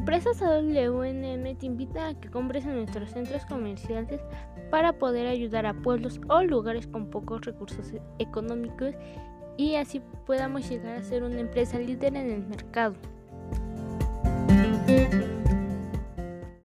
Empresas WNM te invita a que compres en nuestros centros comerciales para poder ayudar a pueblos o lugares con pocos recursos e-, económicos y así podamos llegar a ser una empresa líder en el mercado.